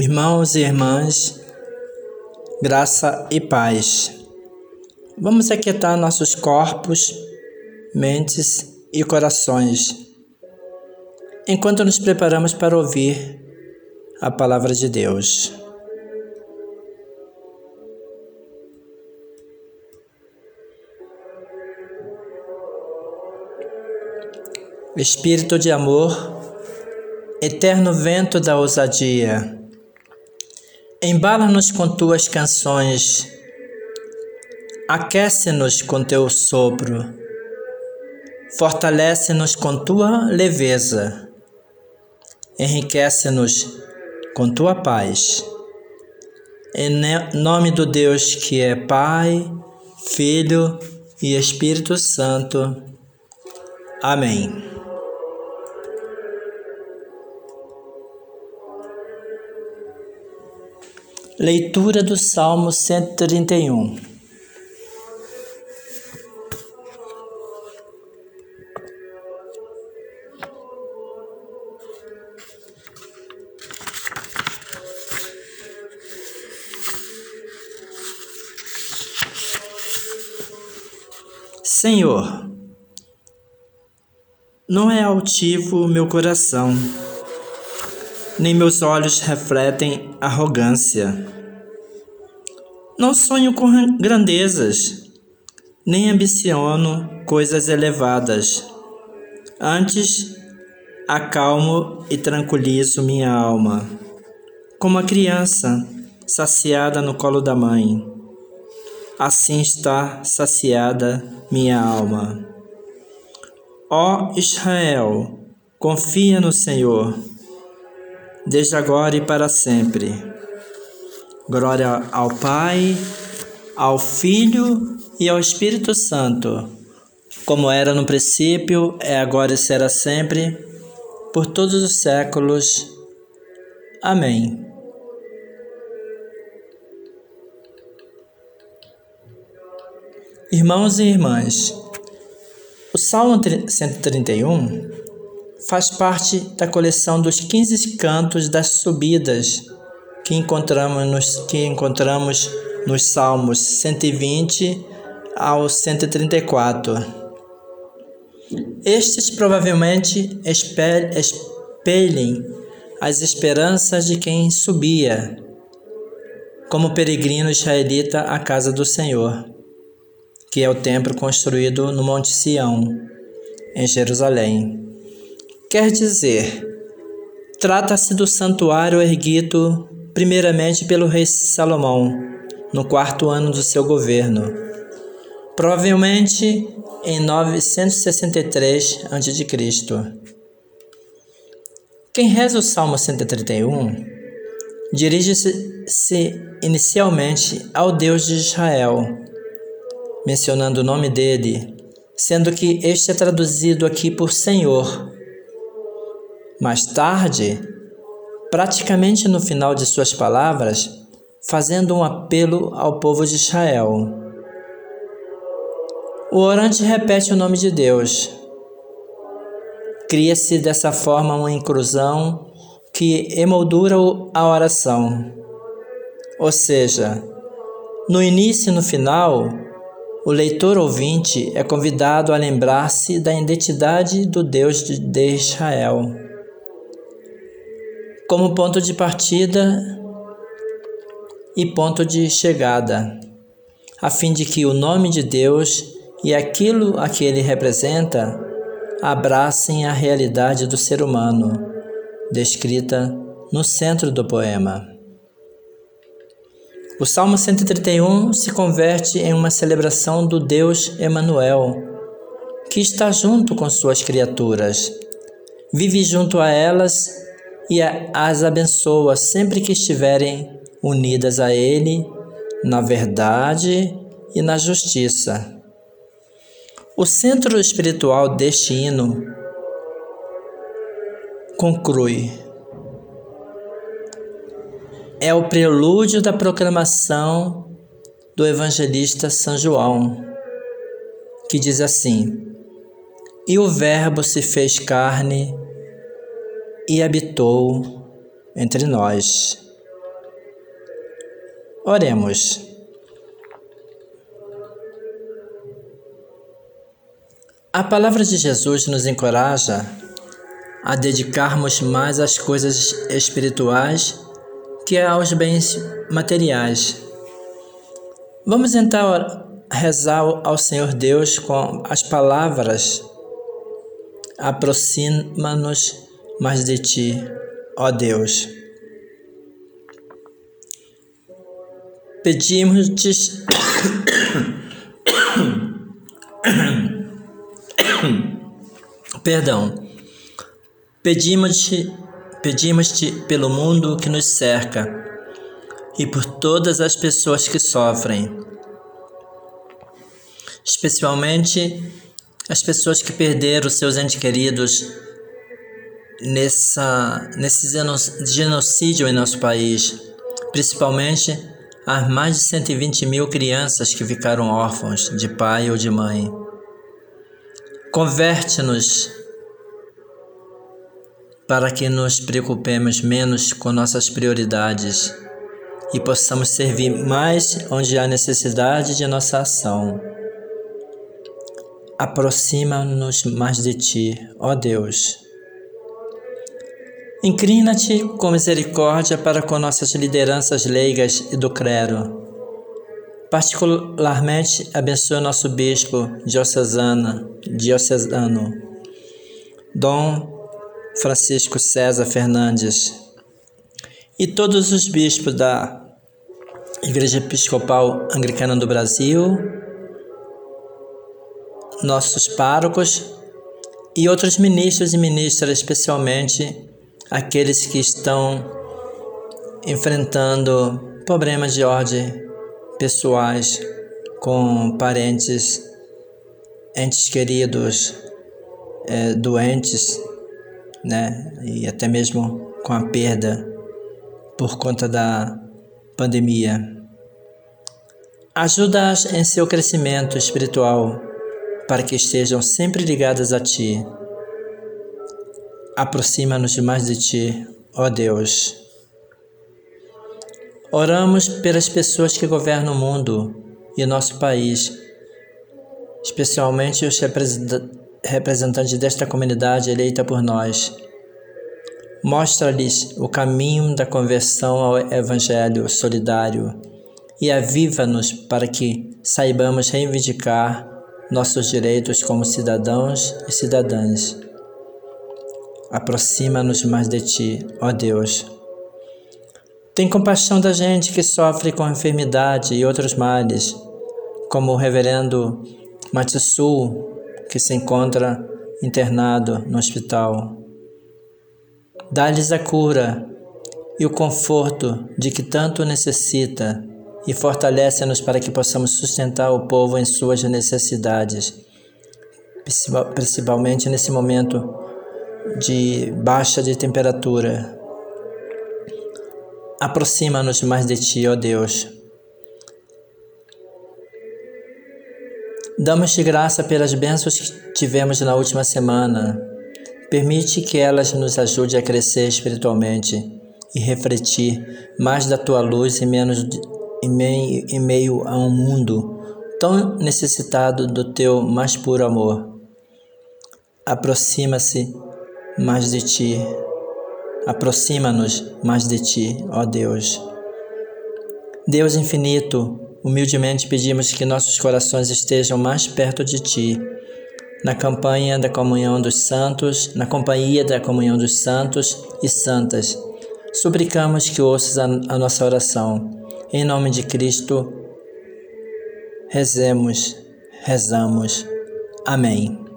Irmãos e irmãs, graça e paz. Vamos aquietar nossos corpos, mentes e corações, enquanto nos preparamos para ouvir a palavra de Deus. Espírito de amor, eterno vento da ousadia, Embala-nos com tuas canções, aquece-nos com teu sopro, fortalece-nos com tua leveza, enriquece-nos com tua paz. Em nome do Deus que é Pai, Filho e Espírito Santo. Amém. Leitura do Salmo 131 Senhor, não é altivo meu coração nem meus olhos refletem arrogância. Não sonho com grandezas, nem ambiciono coisas elevadas. Antes, acalmo e tranquilizo minha alma, como a criança saciada no colo da mãe. Assim está saciada minha alma. Ó Israel, confia no Senhor desde agora e para sempre. Glória ao Pai, ao Filho e ao Espírito Santo, como era no princípio, é agora e será sempre, por todos os séculos. Amém. Irmãos e irmãs, o Salmo 131 faz parte da coleção dos 15 cantos das subidas que encontramos nos, que encontramos nos Salmos 120 ao 134. Estes provavelmente espelhem as esperanças de quem subia, como peregrino israelita à casa do Senhor, que é o templo construído no Monte Sião, em Jerusalém. Quer dizer, trata-se do santuário erguido primeiramente pelo rei Salomão, no quarto ano do seu governo, provavelmente em 963 a.C. Quem reza o Salmo 131 dirige-se inicialmente ao Deus de Israel, mencionando o nome dele, sendo que este é traduzido aqui por Senhor mais tarde, praticamente no final de suas palavras, fazendo um apelo ao povo de Israel. O orante repete o nome de Deus. Cria-se dessa forma uma inclusão que emoldura a oração. Ou seja, no início e no final, o leitor ouvinte é convidado a lembrar-se da identidade do Deus de Israel como ponto de partida e ponto de chegada, a fim de que o nome de Deus e aquilo a que ele representa abracem a realidade do ser humano, descrita no centro do poema. O Salmo 131 se converte em uma celebração do Deus Emanuel, que está junto com suas criaturas, vive junto a elas e as abençoa sempre que estiverem unidas a Ele na verdade e na justiça. O centro espiritual deste hino conclui. É o prelúdio da proclamação do evangelista São João, que diz assim: E o Verbo se fez carne e habitou entre nós. Oremos. A palavra de Jesus nos encoraja a dedicarmos mais às coisas espirituais que aos bens materiais. Vamos então rezar ao Senhor Deus com as palavras: Aproxima-nos mais de ti, ó Deus. Pedimos-te. Perdão. Pedimos-te pedimos-te pelo mundo que nos cerca e por todas as pessoas que sofrem, especialmente as pessoas que perderam seus entes queridos nessa, nesse genocídio em nosso país, principalmente as mais de 120 mil crianças que ficaram órfãos de pai ou de mãe. Converte-nos para que nos preocupemos menos com nossas prioridades e possamos servir mais onde há necessidade de nossa ação. Aproxima-nos mais de Ti, ó Deus. Inclina-te com misericórdia para com nossas lideranças leigas e do clero. Particularmente abençoe nosso bispo diocesano, diocesano Dom Francisco César Fernandes e todos os bispos da Igreja Episcopal Anglicana do Brasil, nossos párocos e outros ministros e ministras, especialmente aqueles que estão enfrentando problemas de ordem pessoais com parentes, entes queridos, é, doentes né? E até mesmo com a perda por conta da pandemia. Ajuda-as em seu crescimento espiritual para que estejam sempre ligadas a Ti. Aproxima-nos mais de Ti, ó Deus. Oramos pelas pessoas que governam o mundo e nosso país, especialmente os representantes representante desta comunidade eleita por nós. Mostra-lhes o caminho da conversão ao Evangelho solidário e aviva-nos para que saibamos reivindicar nossos direitos como cidadãos e cidadãs. Aproxima-nos mais de Ti, ó Deus. Tem compaixão da gente que sofre com enfermidade e outros males, como o reverendo Matissu que se encontra internado no hospital. Dá-lhes a cura e o conforto de que tanto necessita e fortalece-nos para que possamos sustentar o povo em suas necessidades, principalmente nesse momento de baixa de temperatura. Aproxima-nos mais de Ti, ó Deus Damos-te graça pelas bênçãos que tivemos na última semana. Permite que elas nos ajudem a crescer espiritualmente e refletir mais da tua luz e menos em meio, a um mundo tão necessitado do teu mais puro amor. Aproxima-se mais de ti. Aproxima-nos mais de ti, ó Deus. Deus infinito, Humildemente pedimos que nossos corações estejam mais perto de Ti, na campanha da comunhão dos santos, na companhia da comunhão dos santos e santas. Suplicamos que ouças a, a nossa oração. Em nome de Cristo, rezemos, rezamos. Amém.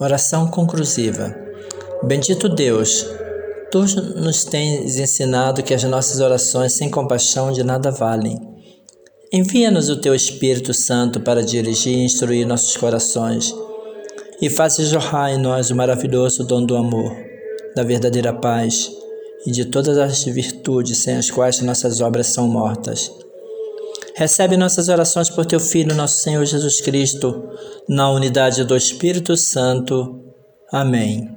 Oração conclusiva. Bendito Deus, tu nos tens ensinado que as nossas orações sem compaixão de nada valem. Envia-nos o teu Espírito Santo para dirigir e instruir nossos corações e faça jorrar em nós o maravilhoso dom do amor, da verdadeira paz e de todas as virtudes sem as quais nossas obras são mortas. Recebe nossas orações por teu Filho, nosso Senhor Jesus Cristo, na unidade do Espírito Santo. Amém.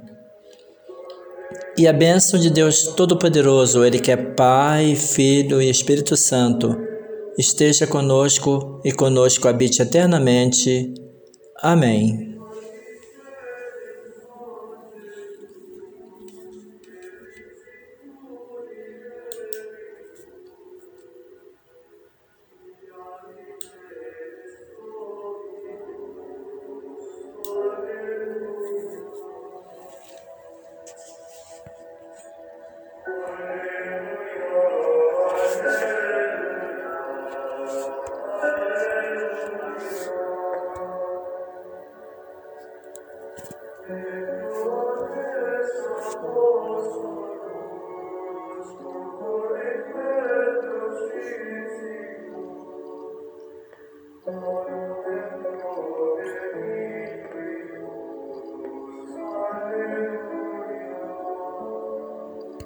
E a bênção de Deus Todo-Poderoso, Ele que é Pai, Filho e Espírito Santo, esteja conosco e conosco habite eternamente. Amém.